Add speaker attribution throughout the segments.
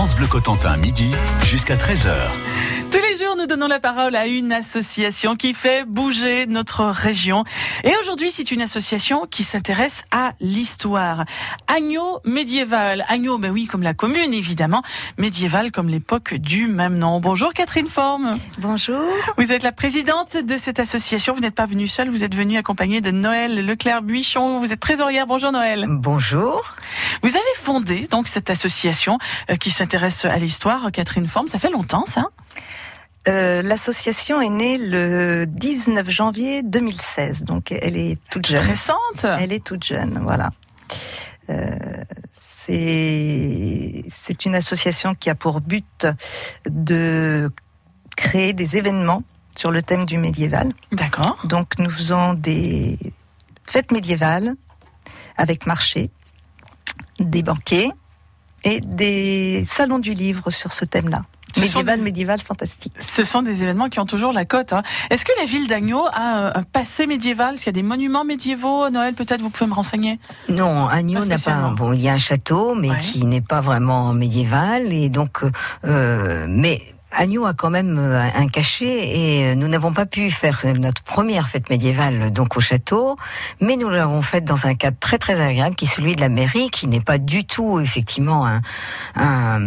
Speaker 1: France Bleu Cotentin, midi jusqu'à 13h.
Speaker 2: Tous les jours, nous donnons la parole à une association qui fait bouger notre région. Et aujourd'hui, c'est une association qui s'intéresse à l'histoire. Agneau médiéval. Agneau, ben oui, comme la commune, évidemment. Médiéval comme l'époque du même nom. Bonjour Catherine Forme.
Speaker 3: Bonjour.
Speaker 2: Vous êtes la présidente de cette association. Vous n'êtes pas venue seule, vous êtes venue accompagnée de Noël Leclerc-Buichon. Vous êtes trésorière. Bonjour Noël.
Speaker 3: Bonjour.
Speaker 2: Vous avez fondé donc cette association euh, qui s'intéresse à l'histoire, Catherine Forme. Ça fait longtemps, ça
Speaker 3: euh, L'association est née le 19 janvier 2016, donc elle est toute jeune.
Speaker 2: Récente
Speaker 3: Elle est toute jeune, voilà. Euh, c'est une association qui a pour but de créer des événements sur le thème du médiéval.
Speaker 2: D'accord.
Speaker 3: Donc nous faisons des fêtes médiévales avec marché, des banquets et des salons du livre sur ce thème-là. Médiéval, des... médiéval, fantastique.
Speaker 2: Ce sont des événements qui ont toujours la cote. Hein. Est-ce que la ville d'Agneau a un passé médiéval? Est-ce qu'il y a des monuments médiévaux Noël, peut-être, vous pouvez me renseigner?
Speaker 4: Non, Agneau n'a pas. Bon, il y a un château, mais ouais. qui n'est pas vraiment médiéval, et donc, euh, mais Agneau a quand même euh, un cachet et euh, nous n'avons pas pu faire notre première fête médiévale donc au château, mais nous l'avons faite dans un cadre très très agréable qui est celui de la mairie, qui n'est pas du tout effectivement un
Speaker 2: un,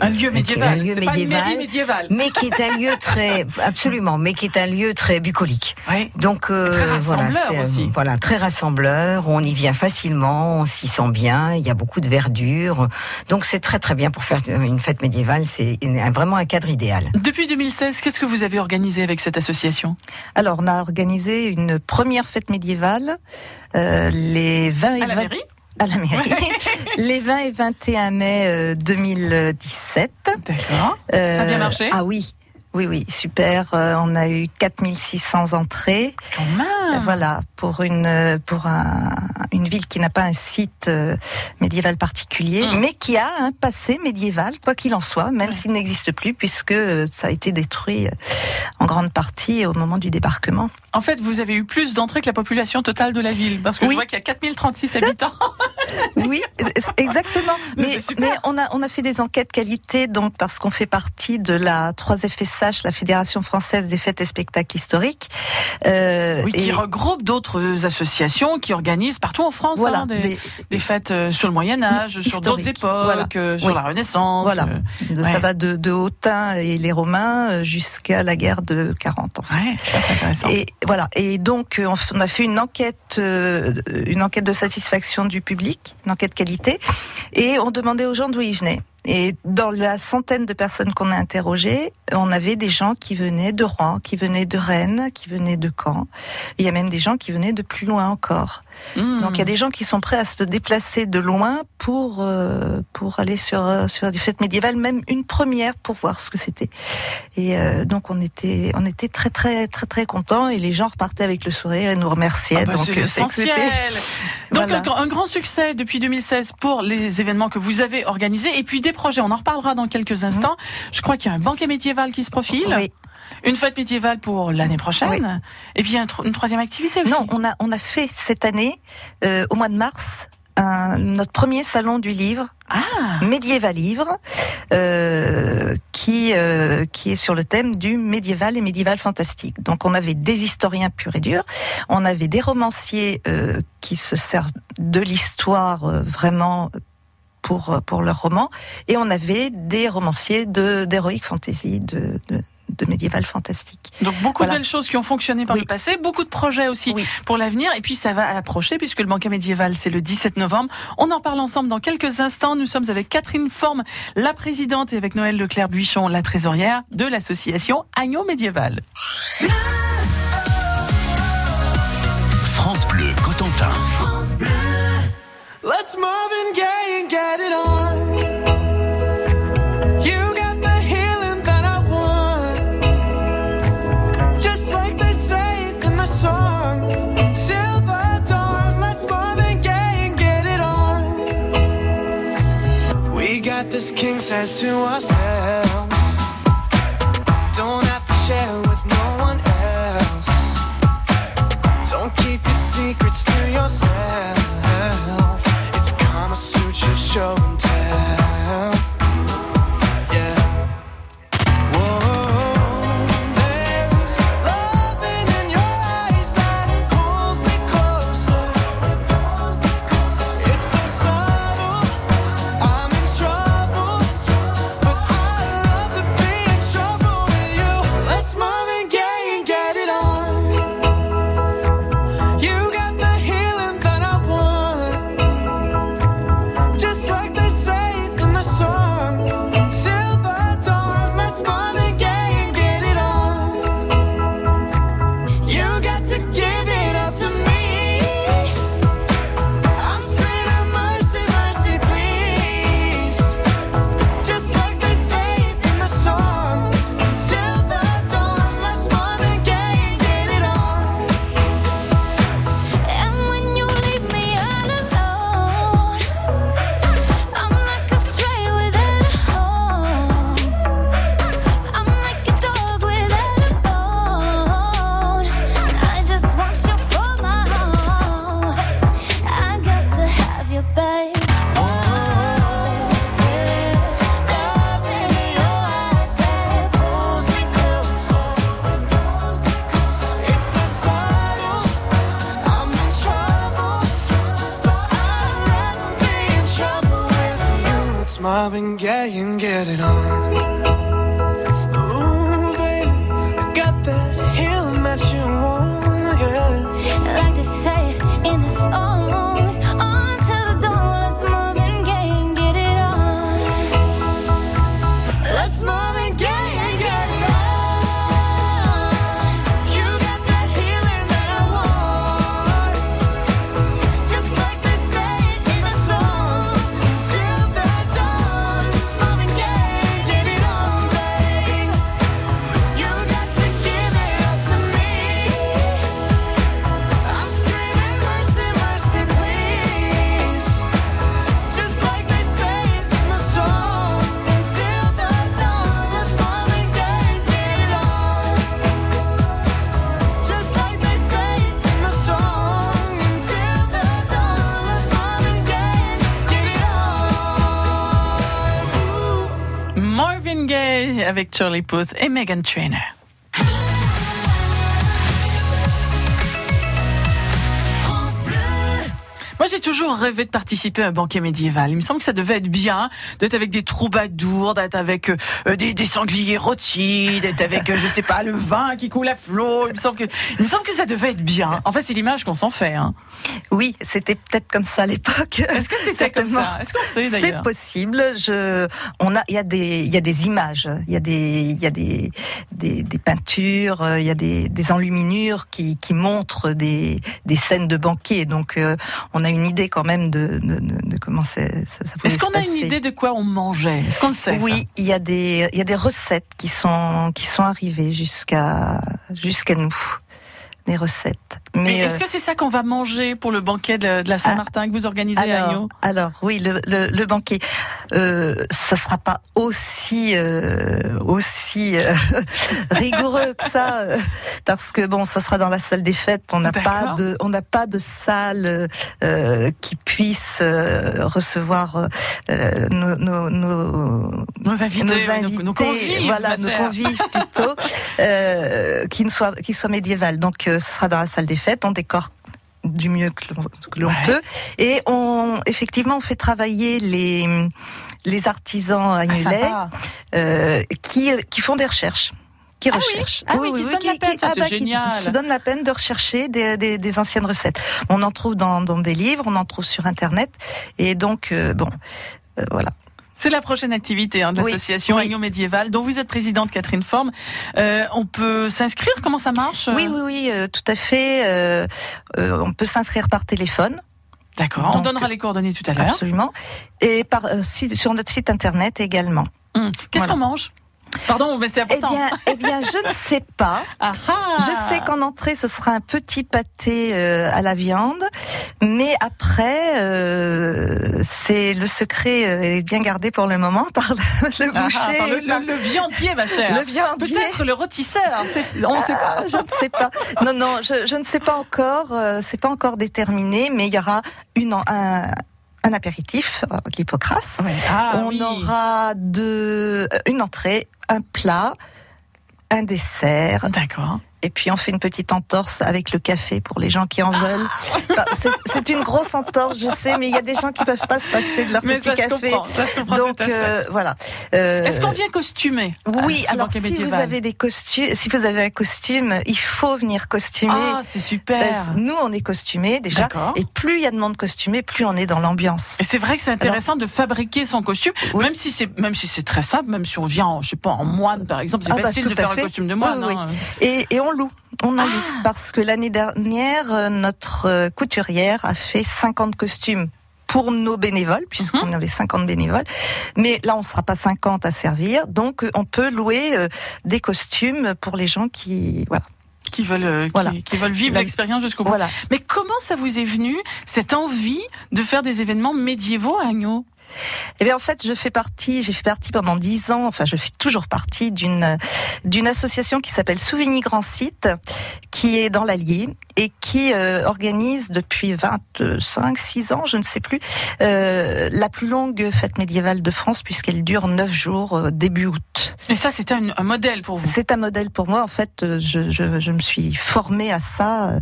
Speaker 2: un lieu médiéval,
Speaker 4: un lieu médiéval,
Speaker 2: médiéval,
Speaker 4: mais qui est un lieu très absolument, mais qui est un lieu très bucolique.
Speaker 2: Oui.
Speaker 4: Donc
Speaker 2: euh, très rassembleur
Speaker 4: voilà,
Speaker 2: aussi.
Speaker 4: Voilà, très rassembleur. On y vient facilement, on s'y sent bien. Il y a beaucoup de verdure, donc c'est très très bien pour faire une fête médiévale. C'est un vrai vraiment un cadre idéal.
Speaker 2: Depuis 2016, qu'est-ce que vous avez organisé avec cette association?
Speaker 3: Alors, on a organisé une première fête médiévale euh, les 20 et
Speaker 2: à la
Speaker 3: 20...
Speaker 2: mairie?
Speaker 3: À la mairie. les 20 et 21 mai euh, 2017.
Speaker 2: D'accord. Euh, Ça a bien marché?
Speaker 3: Ah oui. Oui, oui, super. Euh, on a eu 4600 entrées.
Speaker 2: Quand même.
Speaker 3: Voilà, pour une pour un, une ville qui n'a pas un site euh, médiéval particulier,
Speaker 2: Mm.
Speaker 3: mais qui a un passé médiéval, quoi qu'il en soit, même s'il n'existe plus, puisque euh, ça a été détruit euh, en grande partie au moment du débarquement.
Speaker 2: En fait, vous avez eu plus d'entrées que la population totale de la ville, parce que je
Speaker 3: Oui.
Speaker 2: vois qu'il y a 4036 habitants.
Speaker 3: Oui, exactement.
Speaker 2: Mais
Speaker 3: Mais, on a on a fait des enquêtes qualité donc parce qu'on fait partie de la 3FSH, la Fédération française des fêtes et spectacles historiques. Euh,
Speaker 2: Oui, qui
Speaker 3: et-
Speaker 2: regroupe d'autres associations qui organisent partout en France
Speaker 3: voilà,
Speaker 2: hein, des,
Speaker 3: des-
Speaker 2: des fêtes euh, sur le Moyen Âge, sur d'autres époques,
Speaker 3: voilà.
Speaker 2: euh, sur
Speaker 3: Oui.
Speaker 2: la Renaissance.
Speaker 3: Voilà.
Speaker 2: euh, Ouais.
Speaker 3: ça va de, de Autun et les Romains jusqu'à la guerre de 40. En fait.
Speaker 2: Ouais, intéressant.
Speaker 3: Et voilà. Et donc on a fait une enquête, une enquête de satisfaction du public, une enquête qualité, et on demandait aux gens d'où ils venaient. Et dans la centaine de personnes qu'on a interrogées, on avait des gens qui venaient de Rouen, qui venaient de Rennes, qui venaient de Caen. Il y a même des gens qui venaient de plus loin encore.
Speaker 2: Hmm.
Speaker 3: Donc il y a des gens qui sont prêts à se déplacer de loin pour euh, pour aller sur euh, sur des fêtes médiévales, même une première pour voir ce que c'était. Et euh, donc on était on était très très très très contents et les gens repartaient avec le sourire et nous remerciaient.
Speaker 2: Ah bah,
Speaker 3: donc
Speaker 2: c'est
Speaker 3: c'était-
Speaker 2: Donc
Speaker 3: Voilà.
Speaker 2: un, grand- un grand succès depuis 2016 pour les événements que vous avez organisés et puis des projets. On en reparlera dans quelques instants. Je crois qu'il y a un banquet médiéval qui se profile,
Speaker 3: Oui.
Speaker 2: une fête médiévale pour l'année prochaine,
Speaker 3: Oui.
Speaker 2: et puis un une troisième activité aussi.
Speaker 3: Non, on a on a fait cette année euh, au mois de mars un- notre premier salon du livre
Speaker 2: Ah,
Speaker 3: médiéval livre euh, qui euh, qui est sur le thème du médiéval et médiéval fantastique. Donc on avait des historiens purs et durs, on avait des romanciers qui se servent de l'histoire vraiment pour pour leurs romans et on avait des romanciers de d'heroic fantasy de, de de médiéval fantastique.
Speaker 2: donc beaucoup
Speaker 3: Voilà.
Speaker 2: de belles choses qui ont fonctionné par
Speaker 3: Oui.
Speaker 2: le passé, beaucoup de projets aussi
Speaker 3: Oui.
Speaker 2: pour l'avenir, et puis ça va approcher puisque le banquet médiéval c'est le 17 novembre. On en parle ensemble dans quelques instants. Nous sommes avec Catherine Forme, la présidente, et avec Noël Leclerc-Buichon, la trésorière de l'association Agneau Médiéval.
Speaker 1: France Bleu Cotentin.
Speaker 5: Let's Marvin Gaye and get it on. You got the healing that I want. Just like they say it in the song. Till the dawn, let's Marvin Gaye and get it on. We got this king size to ourselves. Gaye and get it on. Ooh, baby, I got that that you want, yeah.
Speaker 6: Like they say in the songs,
Speaker 2: Charlie Lipputh et Megan Trainer. Moi, j'ai toujours rêvé de participer à un banquet médiéval. Il me semble que ça devait être bien d'être avec des troubadours, d'être avec euh, euh, des, des sangliers rôtis, d'être avec, euh, je sais pas, le vin qui coule à flot. Il me semble que, il me semble que ça devait être bien. En fait, c'est l'image qu'on s'en fait. Hein.
Speaker 3: Oui, c'était peut-être comme ça à l'époque.
Speaker 2: Est-ce que c'était comme ça? Est-ce qu'on sait
Speaker 3: C'est
Speaker 2: d'ailleurs?
Speaker 3: possible. Je, on a, il y a des, il y a des images, il y a des, il y a des, des, des peintures, euh, il y a des, des enluminures qui, qui montrent des, des scènes de banquet. Donc, euh, on a une idée quand même de, de, de, de comment ça, ça pouvait
Speaker 2: Est-ce qu'on a une idée de quoi on mangeait? Est-ce qu'on le sait
Speaker 3: Oui, il y a des, il y a des recettes qui sont, qui sont arrivées jusqu'à, jusqu'à nous. Des recettes.
Speaker 2: Mais est-ce
Speaker 3: euh,
Speaker 2: que c'est ça qu'on va manger pour le banquet de, de la Saint-Martin que vous organisez à Agno
Speaker 3: alors, alors, oui, le, le, le banquet, euh, ça sera pas aussi euh, aussi euh, rigoureux que ça, euh, parce que bon, ça sera dans la salle des fêtes. On n'a pas de, on n'a pas de salle euh, qui puisse euh, recevoir euh, nos, nos, nos,
Speaker 2: Nos invités,
Speaker 3: nos invités,
Speaker 2: nos convives,
Speaker 3: voilà, nos convives plutôt, euh, qui ne soient, qui soient médiévales. Donc, euh, ce sera dans la salle des fêtes. On décore du mieux que l'on
Speaker 2: Ouais.
Speaker 3: peut, et on, effectivement, on fait travailler les les artisans
Speaker 2: Ah, sympa.
Speaker 3: euh, qui qui font des recherches. Qui
Speaker 2: Ah oui
Speaker 3: recherchent.
Speaker 2: Ah oui, qui se donnent la peine, ça, c'est
Speaker 3: bah, qui se donnent la peine de rechercher des, des, des anciennes recettes. On en trouve dans, dans des livres, on en trouve sur Internet, et donc euh, bon, euh, voilà.
Speaker 2: C'est la prochaine activité hein, de
Speaker 3: Oui,
Speaker 2: l'association
Speaker 3: oui.
Speaker 2: Agno Médiéval, dont vous êtes présidente Catherine Forme. Euh, on peut s'inscrire? Comment ça marche
Speaker 3: Oui, oui, oui, euh, tout à fait. euh, euh, on peut s'inscrire par téléphone,
Speaker 2: D'accord. On donnera les coordonnées tout à l'heure.
Speaker 3: absolument, et par euh, sur notre site internet également.
Speaker 2: Hum. Qu'est-ce
Speaker 3: Voilà.
Speaker 2: qu'on mange? Pardon, mais c'est
Speaker 3: Eh
Speaker 2: important.
Speaker 3: bien, eh bien, je ne sais pas.
Speaker 2: Ah, ah.
Speaker 3: Je sais qu'en entrée, ce sera un petit pâté euh, à la viande, mais après, euh, c'est le secret euh, est bien gardé pour le moment par le, le
Speaker 2: Ah,
Speaker 3: boucher,
Speaker 2: ah, par le,
Speaker 3: par
Speaker 2: viandier, ma chère.
Speaker 3: le viandier.
Speaker 2: Peut-être le rôtisseur. On ne sait pas.
Speaker 3: Ah, je ne sais pas. Non, non, je, je ne sais pas encore. euh, c'est pas encore déterminé, mais il y aura une, un, un apéritif, euh, l'hypocrase.
Speaker 2: Ouais. Ah,
Speaker 3: On
Speaker 2: oui.
Speaker 3: aura de, une entrée, un plat, un dessert,
Speaker 2: D'accord.
Speaker 3: Et puis on fait une petite entorse avec le café pour les gens qui en veulent. C'est- une grosse entorse, je sais, mais il y a des gens qui peuvent pas se passer de leur
Speaker 2: Mais
Speaker 3: petit
Speaker 2: ça,
Speaker 3: café.
Speaker 2: Ça, je
Speaker 3: Donc euh, voilà. Euh,
Speaker 2: Est-ce qu'on vient costumé à
Speaker 3: oui, alors si vous avez des costumes, si vous avez un costume, il faut venir costumer.
Speaker 2: Ah, c'est super.
Speaker 3: Nous, on est costumés déjà, et plus il y a de monde costumé, plus on est dans l'ambiance.
Speaker 2: Et c'est vrai que c'est intéressant de fabriquer son costume,
Speaker 3: Oui.
Speaker 2: même si c'est même si c'est très simple, même si on vient, en, je sais pas, en moine par exemple, c'est
Speaker 3: Ah bah,
Speaker 2: facile de faire un costume de moine.
Speaker 3: Oui,
Speaker 2: hein.
Speaker 3: Et, et on loue, on en
Speaker 2: Ah.
Speaker 3: loue, parce que l'année dernière, euh, notre euh, couturière a fait 50 costumes pour nos bénévoles, puisqu'on
Speaker 2: Mhm.
Speaker 3: avait 50 bénévoles. Mais là, on ne sera pas 50 à servir, donc euh, on peut louer euh, des costumes pour les gens qui, voilà.
Speaker 2: Qui veulent, euh,
Speaker 3: Voilà.
Speaker 2: qui veulent vivre l'expérience jusqu'au bout.
Speaker 3: Voilà.
Speaker 2: Mais comment ça vous est venu cette envie de faire des événements médiévaux à Agno
Speaker 3: Eh bien, en fait, je fais partie, j'ai fait partie pendant dix ans, enfin, je fais toujours partie d'une d'une association qui s'appelle Souvigny Grand Site, qui est dans l'Allier et qui euh, organise depuis 25, 6 ans, je ne sais plus, euh, la plus longue fête médiévale de France puisqu'elle dure neuf jours euh, début août.
Speaker 2: Et ça, c'était un, un modèle pour vous?
Speaker 3: C'est un modèle pour moi. En fait, je, je, je me suis formée à ça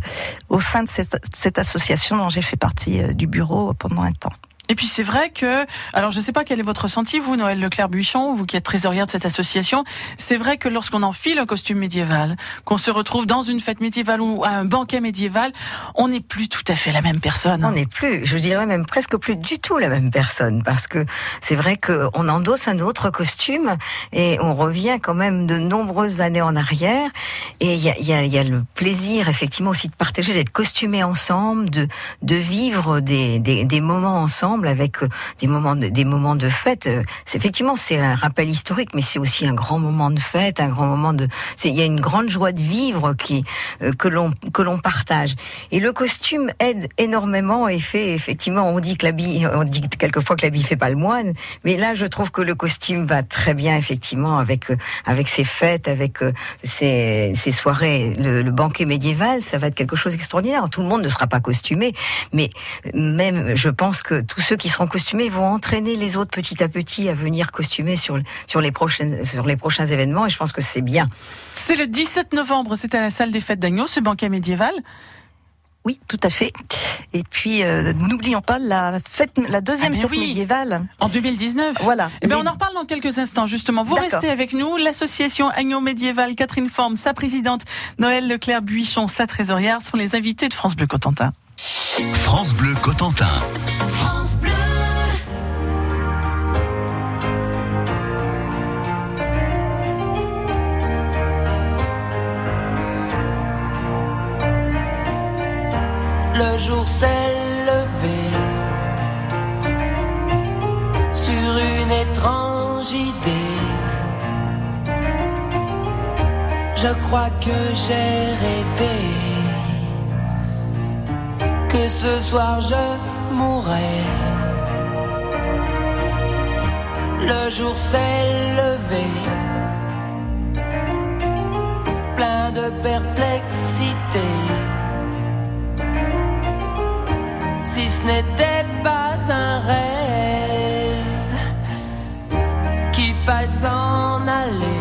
Speaker 3: au sein de cette, cette association dont j'ai fait partie du bureau pendant un temps.
Speaker 2: Et puis c'est vrai que, alors je ne sais pas quel est votre ressenti, vous, Noël Leclerc-Buisson, vous qui êtes trésorière de cette association, c'est vrai que lorsqu'on enfile un costume médiéval, qu'on se retrouve dans une fête médiévale ou à un banquet médiéval, on n'est plus tout à fait la même personne.
Speaker 4: On n'est plus, je dirais même presque plus du tout la même personne, parce que c'est vrai qu'on endosse un autre costume et on revient quand même de nombreuses années en arrière. Et il y a, y, a, y a, le plaisir, effectivement, aussi de partager, d'être costumés ensemble, de, de vivre des, des, des moments ensemble avec euh, des moments de, des moments de fête. Euh, effectivement c'est un rappel historique, mais c'est aussi un grand moment de fête, un grand moment de. Il y a une grande joie de vivre qui euh, que l'on que l'on partage. Et le costume aide énormément et fait effectivement. On dit que l'habit, on dit quelquefois que l'habit fait pas le moine, mais là je trouve que le costume va très bien effectivement avec avec ces fêtes, avec ces, ces soirées. Le, le banquet médiéval, ça va être quelque chose d'extraordinaire. Tout le monde ne sera pas costumé, mais même je pense que tous ceux qui seront costumés vont entraîner les autres petit à petit à venir costumer sur, sur, les, prochaines, sur les prochains événements et je pense que c'est bien.
Speaker 2: C'est le 17 novembre, c'est à la salle des fêtes d'Agneau, ce banquet médiéval.
Speaker 3: Oui, tout à fait. Et puis, euh, n'oublions pas la fête, la deuxième
Speaker 2: ah
Speaker 3: fête
Speaker 2: oui.
Speaker 3: médiévale.
Speaker 2: En 2019.
Speaker 3: Voilà.
Speaker 2: Eh ben, on en reparle dans quelques instants, justement. Vous restez avec nous. L'association Agneau Médiéval, Catherine Forme, sa présidente, Noël Leclerc-Buichon, sa trésorière, sont les invités de France Bleu Cotentin.
Speaker 1: France Bleu Cotentin.
Speaker 6: France Bleu.
Speaker 5: Le jour s'est levé sur une étrange idée. Je crois que j'ai rêvé que ce soir je mourrais. Le jour s'est levé, plein de perplexité. Si ce n'était pas un rêve qui faille s'en aller,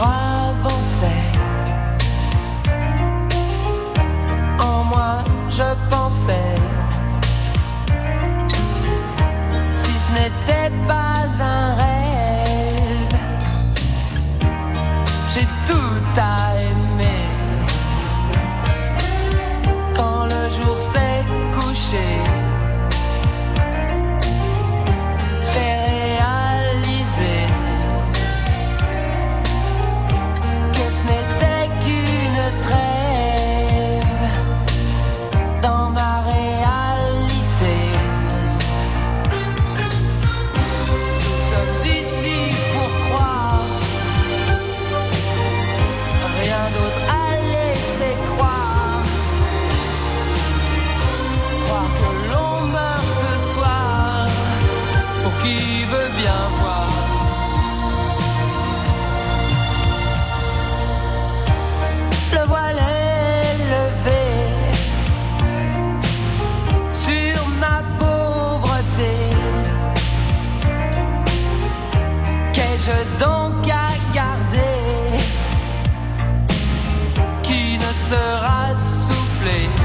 Speaker 5: jour en moi je pensais, si ce n'était pas un cœur.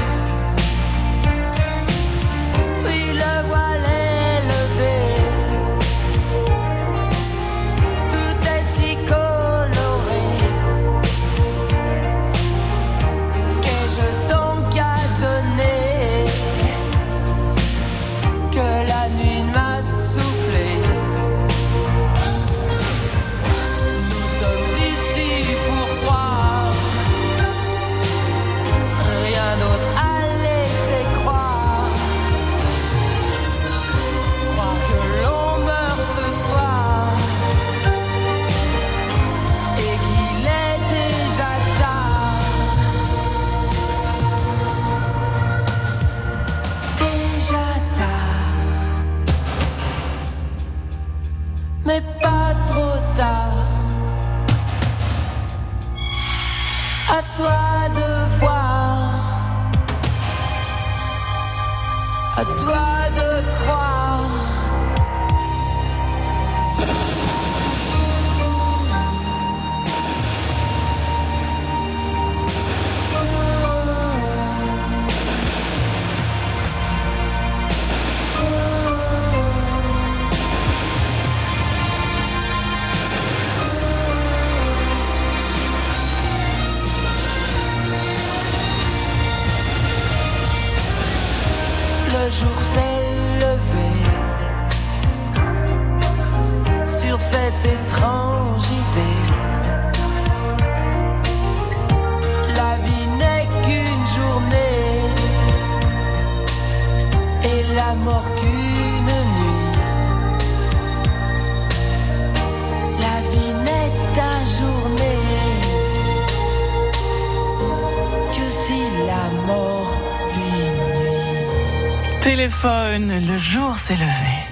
Speaker 2: Téléphone, le jour s'est levé.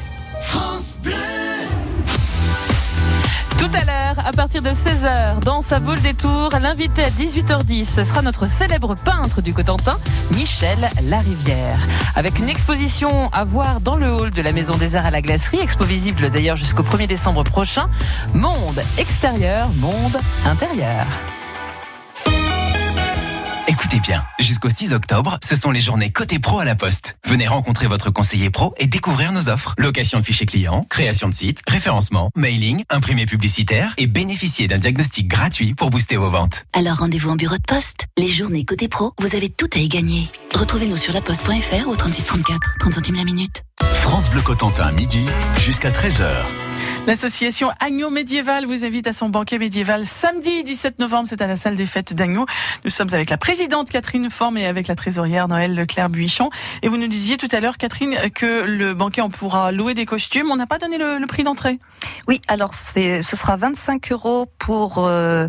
Speaker 2: Tout à l'heure, à partir de 16h, dans sa vol des tours, l'invité à 18h10, ce sera notre célèbre peintre du Cotentin, Michel Larivière. Avec une exposition à voir dans le hall de la Maison des Arts à la Glacerie, expo visible d'ailleurs jusqu'au 1er décembre prochain. Monde extérieur, monde intérieur.
Speaker 1: Écoutez bien, jusqu'au 6 octobre, ce sont les journées Côté Pro à la Poste. Venez rencontrer votre conseiller pro et découvrir nos offres. Location de fichiers clients, création de sites, référencement, mailing, imprimé publicitaire et bénéficier d'un diagnostic gratuit pour booster vos ventes.
Speaker 7: Alors rendez-vous en bureau de poste. Les journées côté pro, vous avez tout à y gagner. Retrouvez-nous sur laposte.fr au 3634, 30 centimes la minute.
Speaker 1: France Bleu Cotentin, midi jusqu'à 13h.
Speaker 2: L'association Agneau Médiéval vous invite à son banquet médiéval samedi 17 novembre. C'est à la salle des fêtes d'Agneau. Nous sommes avec la présidente Catherine Forme et avec la trésorière Noël Leclerc-Buichon. Et vous nous disiez tout à l'heure, Catherine, que le banquet, on pourra louer des costumes. On n'a pas donné le, le prix d'entrée.
Speaker 3: Oui, alors ce sera 25 euros pour euh,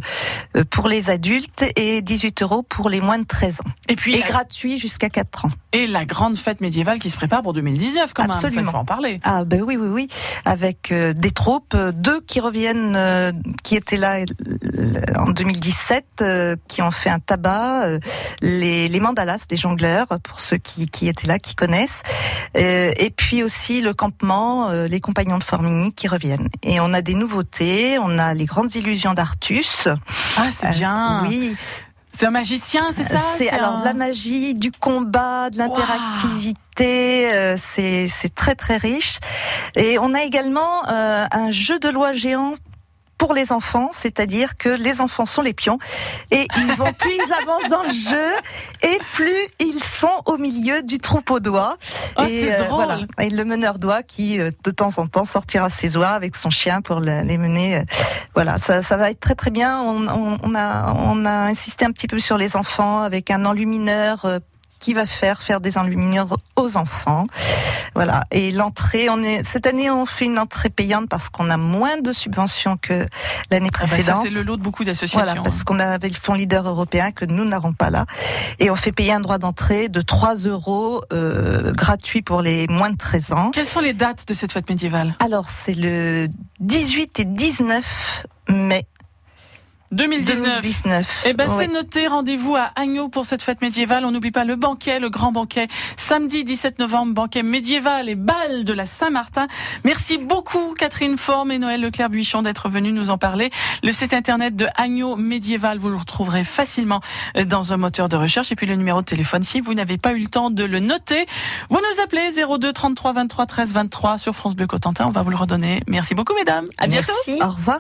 Speaker 3: euh, pour les adultes et 18 euros pour les moins de 13 ans.
Speaker 2: Et puis,
Speaker 3: Et
Speaker 2: la,
Speaker 3: gratuit jusqu'à 4 ans.
Speaker 2: et la grande fête médiévale qui se prépare pour 2019 quand même. Ça, il faut en parler.
Speaker 3: Ah ben oui, oui, oui, avec euh, des troupes, euh, deux qui reviennent, euh, qui étaient là euh, en 2017, euh, qui ont fait un tabac, euh, les, les mandalas des jongleurs, pour ceux qui, qui étaient là, qui connaissent, Euh, et puis aussi le campement, euh, les compagnons de Formigny qui reviennent. Et on a des nouveautés, on a les grandes illusions d'Artus.
Speaker 2: Ah, c'est bien.
Speaker 3: Oui,
Speaker 2: C'est un magicien, c'est ça?
Speaker 3: C'est alors
Speaker 2: un-
Speaker 3: de la magie, du combat, de l'interactivité. euh, c'est c'est très très riche. Et on a également euh, un jeu de loi géant pour les enfants, c'est-à-dire que les enfants sont les pions et ils vont plus ils avancent dans le jeu et plus ils sont au milieu du troupeau d'oies.
Speaker 2: Oh,
Speaker 3: et
Speaker 2: c'est drôle.
Speaker 3: voilà. Et le meneur d'oies qui euh, de temps en temps sortira ses oies avec son chien pour le- les mener. euh, Voilà, ça, ça va être très très bien. On, on- on a on a insisté un petit peu sur les enfants avec un enlumineur. Qui va faire faire des enlumineurs aux enfants. Voilà. Et l'entrée, on est cette année on fait une entrée payante parce qu'on a moins de subventions que l'année
Speaker 2: Ah bah,
Speaker 3: précédente.
Speaker 2: c'est le lot de beaucoup d'associations.
Speaker 3: Voilà, parce qu'on avait le fonds leader européen que nous n'avons pas là. Et on fait payer un droit d'entrée de 3 euros euh, gratuit pour les moins de 13 ans.
Speaker 2: Quelles sont les dates de cette fête médiévale?
Speaker 3: Alors, c'est le 18 et 19 mai
Speaker 2: 2019.
Speaker 3: 2019.
Speaker 2: Eh ben, c'est noté. Rendez-vous à Agneau pour cette fête médiévale. On n'oublie pas le banquet, le grand banquet. Samedi 17 novembre, banquet médiéval et bal de la Saint-Martin. Merci beaucoup, Catherine Forme et Noël Leclerc-Buichon d'être venus nous en parler. Le site internet de Agneau médiéval, vous le retrouverez facilement euh, dans un moteur de recherche. Et puis le numéro de téléphone, si vous n'avez pas eu le temps de le noter, vous nous appelez 02 33 23 13 23 sur France Bleu Cotentin. On va vous le redonner. Merci beaucoup, mesdames. À bientôt.
Speaker 3: Au revoir.